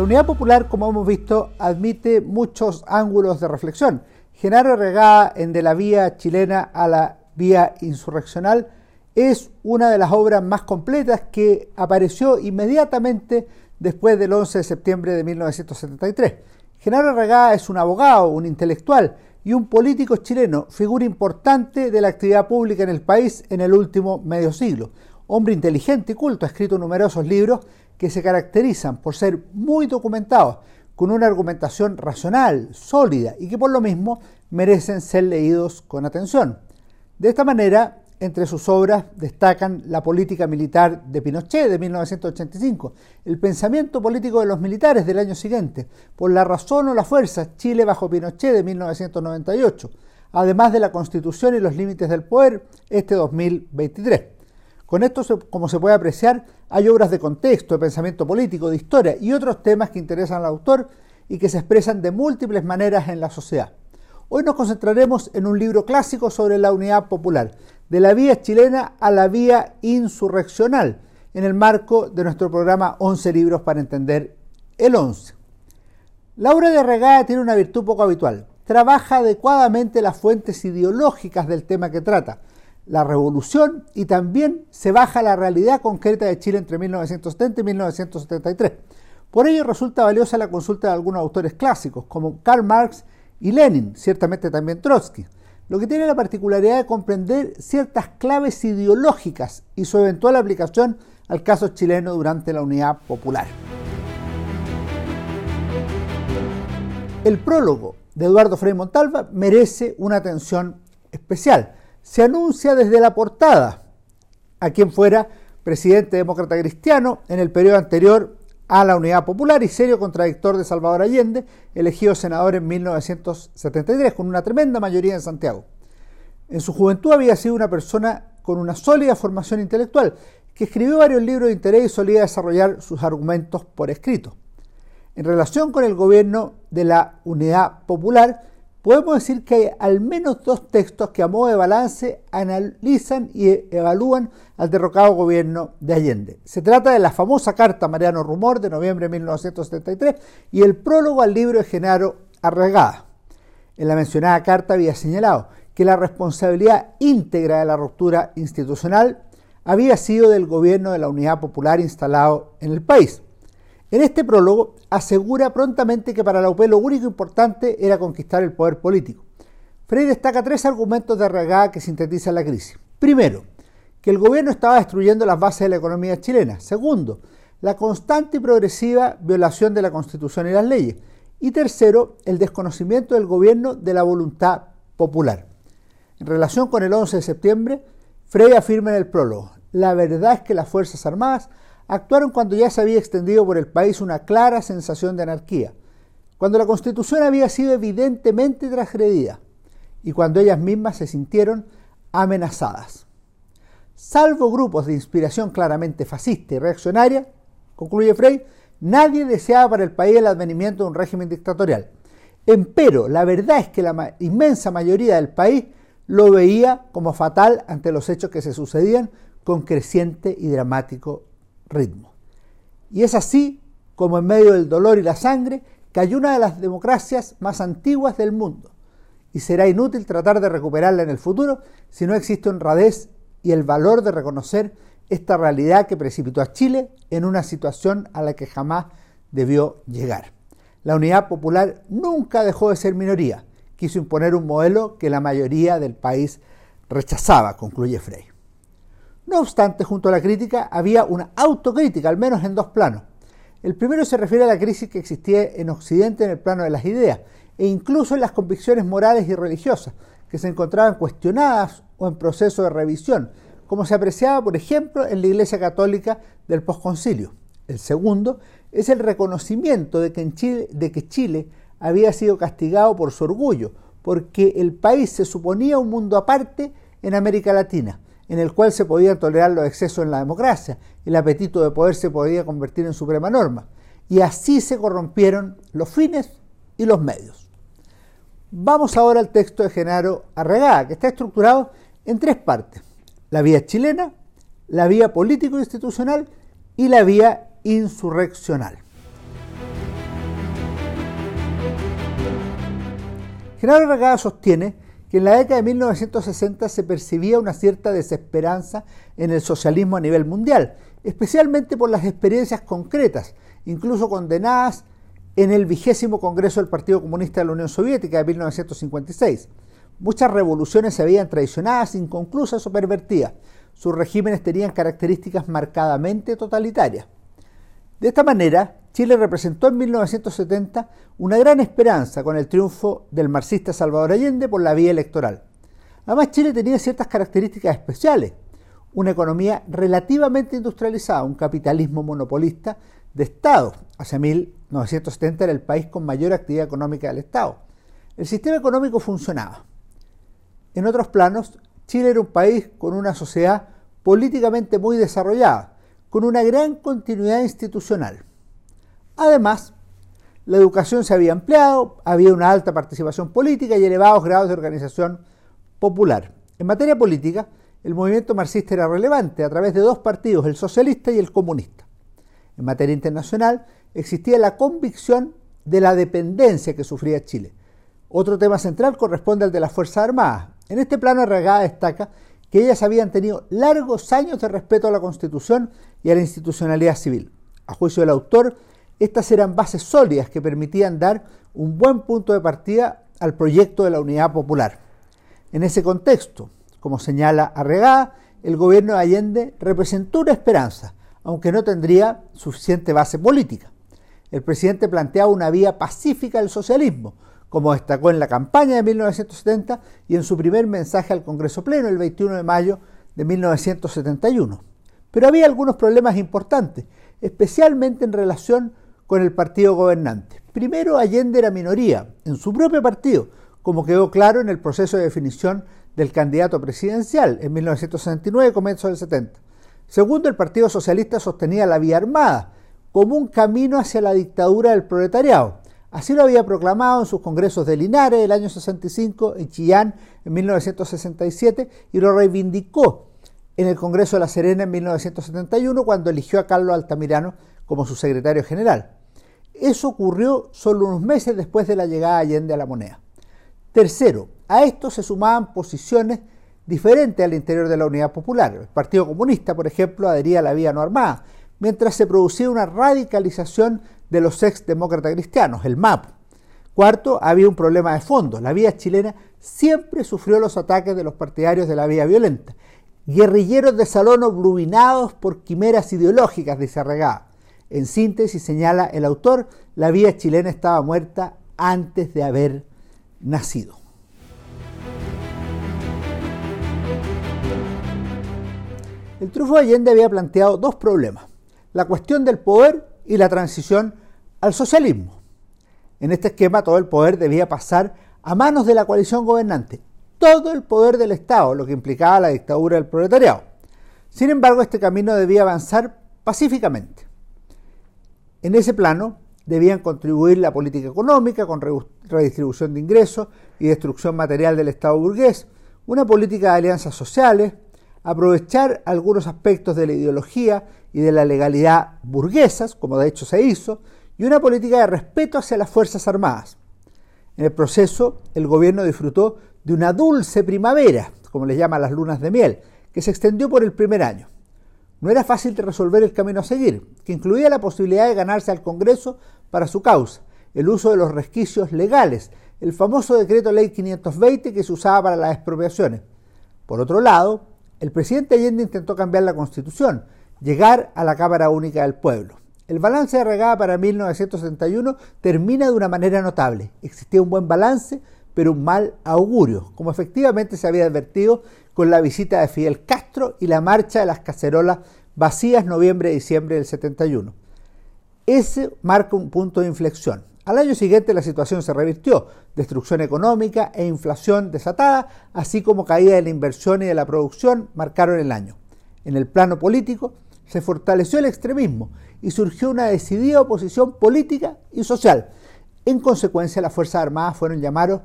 La unidad popular, como hemos visto, admite muchos ángulos de reflexión. Genaro Regada en De la Vía Chilena a la Vía Insurreccional es una de las obras más completas que apareció inmediatamente después del 11 de septiembre de 1973. Genaro Regada es un abogado, un intelectual y un político chileno, figura importante de la actividad pública en el país en el último medio siglo. Hombre inteligente y culto, ha escrito numerosos libros que se caracterizan por ser muy documentados, con una argumentación racional, sólida y que por lo mismo merecen ser leídos con atención. De esta manera, entre sus obras destacan La política militar de Pinochet de 1985, El pensamiento político de los militares del año siguiente, Por la razón o la fuerza, Chile bajo Pinochet de 1998, además de la Constitución y los límites del poder este 2023. Con esto, como se puede apreciar, hay obras de contexto, de pensamiento político, de historia y otros temas que interesan al autor y que se expresan de múltiples maneras en la sociedad. Hoy nos concentraremos en un libro clásico sobre la unidad popular, de la vía chilena a la vía insurreccional, en el marco de nuestro programa 11 libros para entender el 11. La obra de Regada tiene una virtud poco habitual. Trabaja adecuadamente las fuentes ideológicas del tema que trata, la revolución, y también se baja la realidad concreta de Chile entre 1970 y 1973. Por ello resulta valiosa la consulta de algunos autores clásicos, como Karl Marx y Lenin, ciertamente también Trotsky lo que tiene la particularidad de comprender ciertas claves ideológicas y su eventual aplicación al caso chileno durante la Unidad Popular. El prólogo de Eduardo Frei Montalva merece una atención especial. Se anuncia desde la portada a quien fuera presidente demócrata cristiano en el periodo anterior a la Unidad Popular y serio contradictor de Salvador Allende, elegido senador en 1973 con una tremenda mayoría en Santiago. En su juventud había sido una persona con una sólida formación intelectual, que escribió varios libros de interés y solía desarrollar sus argumentos por escrito. En relación con el gobierno de la Unidad Popular, podemos decir que hay al menos dos textos que a modo de balance analizan y evalúan al derrocado gobierno de Allende. Se trata de la famosa carta Mariano Rumor de noviembre de 1973 y el prólogo al libro de Genaro Arregada. En la mencionada carta había señalado que la responsabilidad íntegra de la ruptura institucional había sido del gobierno de la Unidad Popular instalado en el país. En este prólogo asegura prontamente que para la UP lo único importante era conquistar el poder político. Frey destaca tres argumentos de regada que sintetizan la crisis. Primero, que el gobierno estaba destruyendo las bases de la economía chilena. Segundo, la constante y progresiva violación de la Constitución y las leyes. Y tercero, el desconocimiento del gobierno de la voluntad popular. En relación con el 11 de septiembre, Frey afirma en el prólogo, la verdad es que las Fuerzas Armadas actuaron cuando ya se había extendido por el país una clara sensación de anarquía, cuando la constitución había sido evidentemente transgredida y cuando ellas mismas se sintieron amenazadas. Salvo grupos de inspiración claramente fascista y reaccionaria, concluye Frey, nadie deseaba para el país el advenimiento de un régimen dictatorial. Empero, la verdad es que la inmensa mayoría del país lo veía como fatal ante los hechos que se sucedían con creciente y dramático ritmo. Y es así como en medio del dolor y la sangre cayó una de las democracias más antiguas del mundo. Y será inútil tratar de recuperarla en el futuro si no existe honradez y el valor de reconocer esta realidad que precipitó a Chile en una situación a la que jamás debió llegar. La unidad popular nunca dejó de ser minoría, quiso imponer un modelo que la mayoría del país rechazaba, concluye Frey. No obstante, junto a la crítica había una autocrítica, al menos en dos planos. El primero se refiere a la crisis que existía en Occidente en el plano de las ideas e incluso en las convicciones morales y religiosas, que se encontraban cuestionadas o en proceso de revisión, como se apreciaba, por ejemplo, en la Iglesia Católica del posconcilio. El segundo es el reconocimiento de que, en Chile, de que Chile había sido castigado por su orgullo, porque el país se suponía un mundo aparte en América Latina en el cual se podían tolerar los excesos en la democracia, el apetito de poder se podía convertir en suprema norma, y así se corrompieron los fines y los medios. Vamos ahora al texto de Genaro Arregaga, que está estructurado en tres partes, la vía chilena, la vía político-institucional y la vía insurreccional. Genaro Arregaga sostiene que en la década de 1960 se percibía una cierta desesperanza en el socialismo a nivel mundial, especialmente por las experiencias concretas, incluso condenadas en el vigésimo Congreso del Partido Comunista de la Unión Soviética de 1956. Muchas revoluciones se habían traicionadas, inconclusas o pervertidas. Sus regímenes tenían características marcadamente totalitarias. De esta manera, Chile representó en 1970 una gran esperanza con el triunfo del marxista Salvador Allende por la vía electoral. Además, Chile tenía ciertas características especiales. Una economía relativamente industrializada, un capitalismo monopolista de Estado. Hacia 1970 era el país con mayor actividad económica del Estado. El sistema económico funcionaba. En otros planos, Chile era un país con una sociedad políticamente muy desarrollada, con una gran continuidad institucional. Además, la educación se había ampliado, había una alta participación política y elevados grados de organización popular. En materia política, el movimiento marxista era relevante a través de dos partidos, el socialista y el comunista. En materia internacional, existía la convicción de la dependencia que sufría Chile. Otro tema central corresponde al de las Fuerzas Armadas. En este plano, Arregada destaca que ellas habían tenido largos años de respeto a la Constitución y a la institucionalidad civil. A juicio del autor, estas eran bases sólidas que permitían dar un buen punto de partida al proyecto de la unidad popular. En ese contexto, como señala Arregada, el gobierno de Allende representó una esperanza, aunque no tendría suficiente base política. El presidente planteaba una vía pacífica del socialismo, como destacó en la campaña de 1970 y en su primer mensaje al Congreso Pleno el 21 de mayo de 1971. Pero había algunos problemas importantes, especialmente en relación con el partido gobernante. Primero, Allende era minoría en su propio partido, como quedó claro en el proceso de definición del candidato presidencial en 1969 comienzo del 70. Segundo, el Partido Socialista sostenía la vía armada como un camino hacia la dictadura del proletariado. Así lo había proclamado en sus congresos de Linares el año 65, en Chillán en 1967 y lo reivindicó en el Congreso de La Serena en 1971 cuando eligió a Carlos Altamirano como su secretario general. Eso ocurrió solo unos meses después de la llegada de Allende a la moneda. Tercero, a esto se sumaban posiciones diferentes al interior de la Unidad Popular. El Partido Comunista, por ejemplo, adhería a la vía no armada, mientras se producía una radicalización de los ex demócratas cristianos, el MAP. Cuarto, había un problema de fondo. La vía chilena siempre sufrió los ataques de los partidarios de la vía violenta. Guerrilleros de salón oblubinados por quimeras ideológicas, dice Arregada. En síntesis, señala el autor, la vía chilena estaba muerta antes de haber nacido. El triunfo de Allende había planteado dos problemas, la cuestión del poder y la transición al socialismo. En este esquema todo el poder debía pasar a manos de la coalición gobernante, todo el poder del Estado, lo que implicaba la dictadura del proletariado. Sin embargo, este camino debía avanzar pacíficamente. En ese plano debían contribuir la política económica con redistribución de ingresos y destrucción material del Estado burgués, una política de alianzas sociales, aprovechar algunos aspectos de la ideología y de la legalidad burguesas, como de hecho se hizo, y una política de respeto hacia las Fuerzas Armadas. En el proceso, el gobierno disfrutó de una dulce primavera, como les llaman las lunas de miel, que se extendió por el primer año. No era fácil de resolver el camino a seguir, que incluía la posibilidad de ganarse al Congreso para su causa, el uso de los resquicios legales, el famoso decreto ley 520 que se usaba para las expropiaciones. Por otro lado, el presidente Allende intentó cambiar la constitución, llegar a la Cámara Única del Pueblo. El balance de regada para 1971 termina de una manera notable. Existía un buen balance, pero un mal augurio, como efectivamente se había advertido con la visita de Fidel Castro y la marcha de las cacerolas vacías noviembre-diciembre del 71. Ese marca un punto de inflexión. Al año siguiente la situación se revirtió, destrucción económica e inflación desatada, así como caída de la inversión y de la producción marcaron el año. En el plano político se fortaleció el extremismo y surgió una decidida oposición política y social. En consecuencia, las Fuerzas Armadas fueron llamadas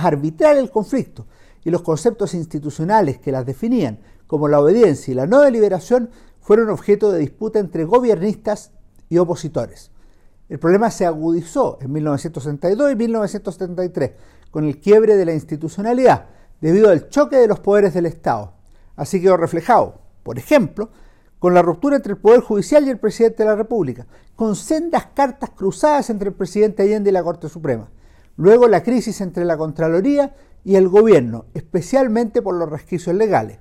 a arbitrar el conflicto y los conceptos institucionales que las definían, como la obediencia y la no deliberación, fueron objeto de disputa entre gobiernistas y opositores. El problema se agudizó en 1962 y 1973, con el quiebre de la institucionalidad, debido al choque de los poderes del Estado. Así quedó reflejado, por ejemplo, con la ruptura entre el Poder Judicial y el presidente de la República, con sendas cartas cruzadas entre el presidente Allende y la Corte Suprema. Luego la crisis entre la Contraloría y el gobierno, especialmente por los resquicios legales.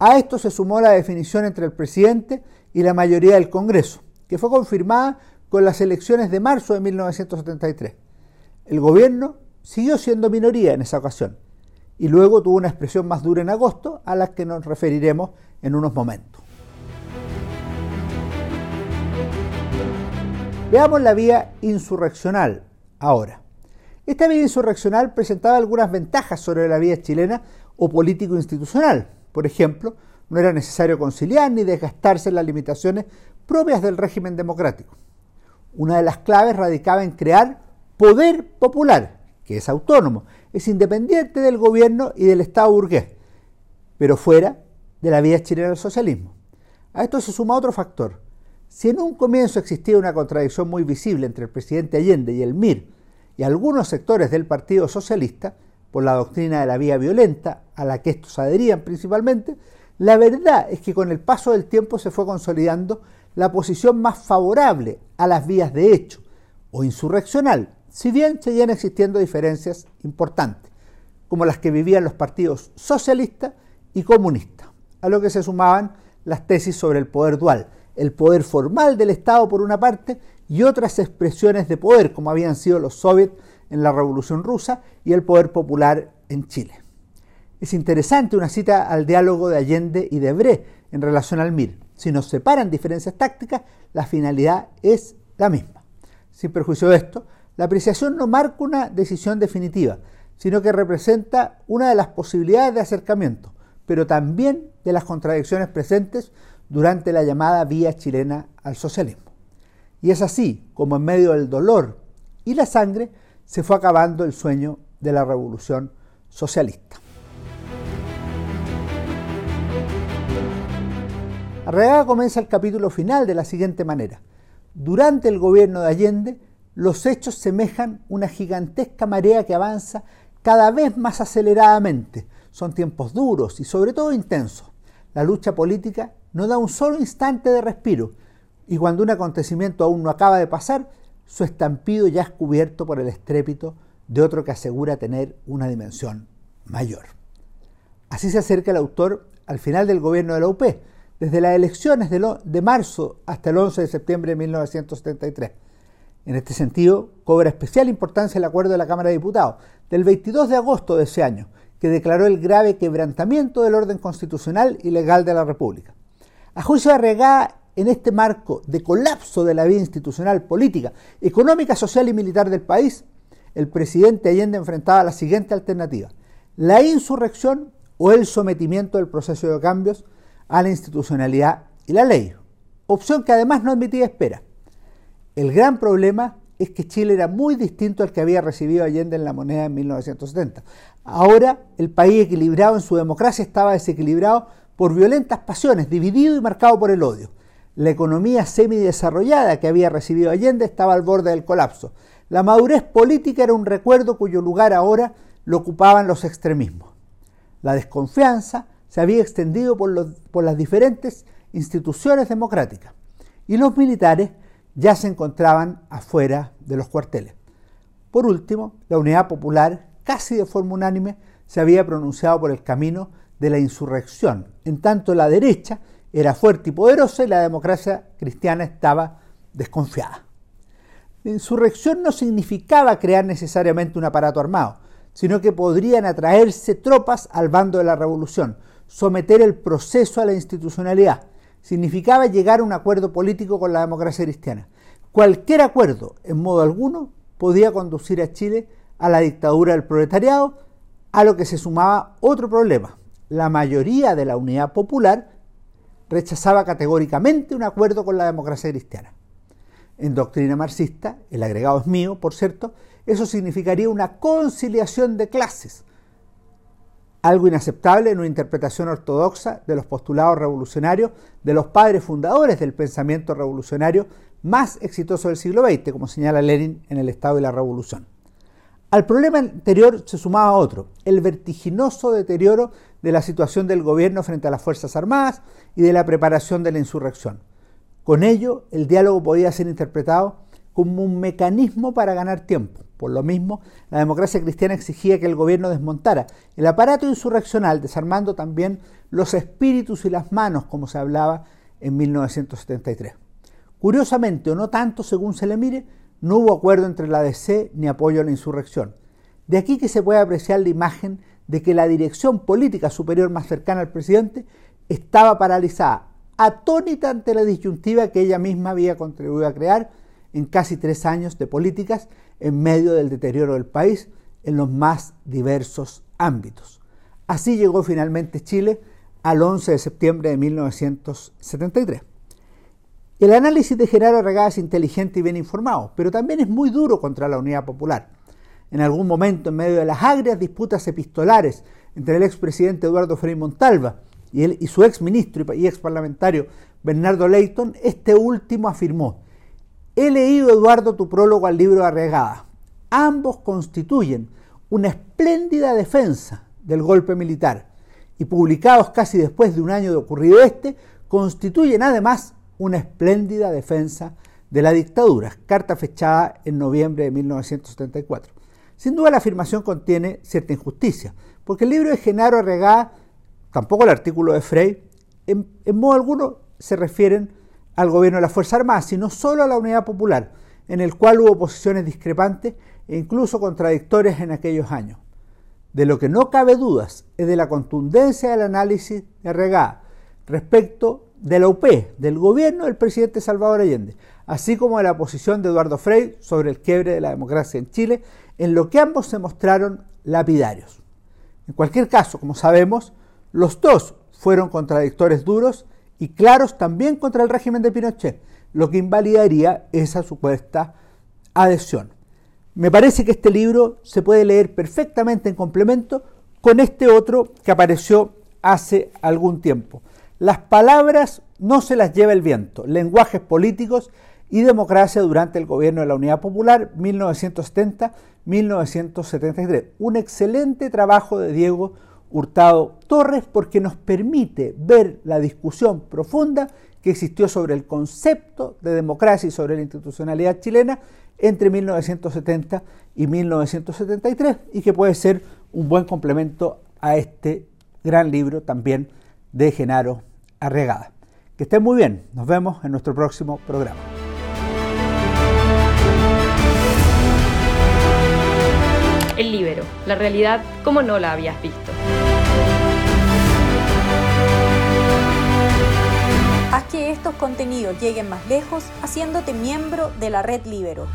A esto se sumó la definición entre el presidente y la mayoría del Congreso, que fue confirmada con las elecciones de marzo de 1973. El gobierno siguió siendo minoría en esa ocasión y luego tuvo una expresión más dura en agosto a la que nos referiremos en unos momentos. Veamos la vía insurreccional ahora. Esta vía insurreccional presentaba algunas ventajas sobre la vía chilena o político-institucional. Por ejemplo, no era necesario conciliar ni desgastarse en las limitaciones propias del régimen democrático. Una de las claves radicaba en crear poder popular, que es autónomo, es independiente del gobierno y del Estado burgués, pero fuera de la vía chilena del socialismo. A esto se suma otro factor. Si en un comienzo existía una contradicción muy visible entre el presidente Allende y el MIR y algunos sectores del Partido Socialista, por la doctrina de la vía violenta, a la que estos adherían principalmente, la verdad es que con el paso del tiempo se fue consolidando la posición más favorable a las vías de hecho o insurreccional, si bien seguían existiendo diferencias importantes, como las que vivían los partidos socialistas y comunistas, a lo que se sumaban las tesis sobre el poder dual, el poder formal del Estado por una parte y otras expresiones de poder, como habían sido los soviets en la Revolución Rusa y el poder popular en Chile. Es interesante una cita al diálogo de Allende y de Bre en relación al MIR. Si nos separan diferencias tácticas, la finalidad es la misma. Sin perjuicio de esto, la apreciación no marca una decisión definitiva, sino que representa una de las posibilidades de acercamiento, pero también de las contradicciones presentes durante la llamada vía chilena al socialismo. Y es así como en medio del dolor y la sangre se fue acabando el sueño de la revolución socialista. Arreaga comienza el capítulo final de la siguiente manera. Durante el gobierno de Allende, los hechos semejan una gigantesca marea que avanza cada vez más aceleradamente. Son tiempos duros y sobre todo intensos. La lucha política no da un solo instante de respiro y cuando un acontecimiento aún no acaba de pasar, su estampido ya es cubierto por el estrépito de otro que asegura tener una dimensión mayor. Así se acerca el autor al final del gobierno de la UP, desde las elecciones de, marzo hasta el 11 de septiembre de 1973. En este sentido, cobra especial importancia el acuerdo de la Cámara de Diputados del 22 de agosto de ese año, que declaró el grave quebrantamiento del orden constitucional y legal de la República. A juicio de en este marco de colapso de la vida institucional, política, económica, social y militar del país, el presidente Allende enfrentaba la siguiente alternativa: la insurrección o el sometimiento del proceso de cambios a la institucionalidad y la ley, opción que además no admitía espera. El gran problema es que Chile era muy distinto al que había recibido Allende en la moneda en 1970. Ahora el país equilibrado en su democracia estaba desequilibrado por violentas pasiones, dividido y marcado por el odio. La economía semidesarrollada que había recibido Allende estaba al borde del colapso. La madurez política era un recuerdo cuyo lugar ahora lo ocupaban los extremismos. La desconfianza, se había extendido por, por las diferentes instituciones democráticas y los militares ya se encontraban afuera de los cuarteles. Por último, la Unidad Popular, casi de forma unánime, se había pronunciado por el camino de la insurrección, en tanto la derecha era fuerte y poderosa y la democracia cristiana estaba desconfiada. La insurrección no significaba crear necesariamente un aparato armado, sino que podrían atraerse tropas al bando de la revolución, someter el proceso a la institucionalidad. Significaba llegar a un acuerdo político con la democracia cristiana. Cualquier acuerdo, en modo alguno, podía conducir a Chile a la dictadura del proletariado, a lo que se sumaba otro problema. La mayoría de la unidad popular rechazaba categóricamente un acuerdo con la democracia cristiana. En doctrina marxista, el agregado es mío, por cierto, eso significaría una conciliación de clases, algo inaceptable en una interpretación ortodoxa de los postulados revolucionarios de los padres fundadores del pensamiento revolucionario más exitoso del siglo XX, como señala Lenin en El Estado y la Revolución. Al problema anterior se sumaba otro, el vertiginoso deterioro de la situación del gobierno frente a las Fuerzas Armadas y de la preparación de la insurrección. Con ello, el diálogo podía ser interpretado como un mecanismo para ganar tiempo. Por lo mismo, la democracia cristiana exigía que el gobierno desmontara el aparato insurreccional, desarmando también los espíritus y las manos, como se hablaba en 1973. Curiosamente, o no tanto según se le mire, no hubo acuerdo entre la DC ni apoyo a la insurrección. De aquí que se puede apreciar la imagen de que la dirección política superior más cercana al presidente estaba paralizada, atónita ante la disyuntiva que ella misma había contribuido a crear en casi tres años de políticas en medio del deterioro del país en los más diversos ámbitos. Así llegó finalmente Chile al 11 de septiembre de 1973. El análisis de Gerardo Regada es inteligente y bien informado, pero también es muy duro contra la unidad popular. En algún momento, en medio de las agrias disputas epistolares entre el expresidente Eduardo Frei Montalva y, y su exministro y ex parlamentario Bernardo Leighton, este último afirmó, he leído, Eduardo, tu prólogo al libro de Arregada. Ambos constituyen una espléndida defensa del golpe militar y publicados casi después de un año de ocurrido este, constituyen además una espléndida defensa de la dictadura, carta fechada en noviembre de 1974. Sin duda la afirmación contiene cierta injusticia, porque el libro de Genaro Arregada, tampoco el artículo de Frey, en, modo alguno se refieren al gobierno de la Fuerza Armada, sino solo a la Unidad Popular, en el cual hubo posiciones discrepantes e incluso contradictorias en aquellos años. De lo que no cabe dudas es de la contundencia del análisis de Arregada respecto de la UP, del gobierno del presidente Salvador Allende, así como de la posición de Eduardo Frei sobre el quiebre de la democracia en Chile, en lo que ambos se mostraron lapidarios. En cualquier caso, como sabemos, los dos fueron contradictores duros y claros también contra el régimen de Pinochet, lo que invalidaría esa supuesta adhesión. Me parece que este libro se puede leer perfectamente en complemento con este otro que apareció hace algún tiempo. Las palabras no se las lleva el viento, lenguajes políticos y democracia durante el gobierno de la Unidad Popular 1970-1973. Un excelente trabajo de Diego Hurtado Torres porque nos permite ver la discusión profunda que existió sobre el concepto de democracia y sobre la institucionalidad chilena entre 1970 y 1973 y que puede ser un buen complemento a este gran libro también de Genaro Arregada. Que estén muy bien, nos vemos en nuestro próximo programa. El libero, la realidad como no la habías visto. Haz que estos contenidos lleguen más lejos haciéndote miembro de la red Libero.